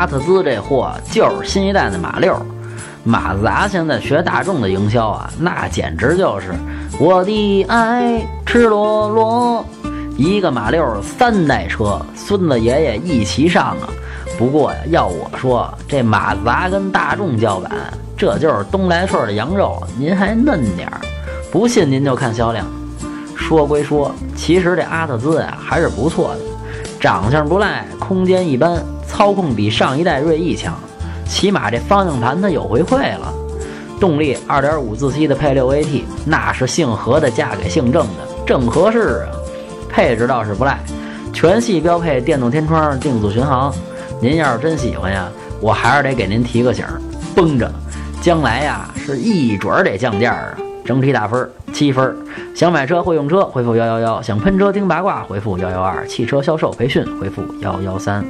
阿特兹这货就是新一代的马六。马自达现在学大众的营销啊，那简直就是我的爱赤裸裸。一个马六三代车，孙子爷爷一齐上啊。不过，要我说，这马自达跟大众叫板，这就是东来顺的羊肉，您还嫩点儿。不信您就看销量。说归说，其实这阿特兹呀还是不错的，长相不赖，空间一般，操控比上一代锐意强。起码这方向盘它有回馈了，动力2.5自吸的配 6AT，那是姓何的嫁给姓郑的，正合适啊。配置倒是不赖，全系标配电动天窗、定速巡航。您要是真喜欢呀，我还是得给您提个醒，绷着，将来呀是一准儿得降价啊。整体打分七分。想买车会用车回复幺幺幺，想喷车听八卦回复幺幺二，汽车销售培训回复幺幺三。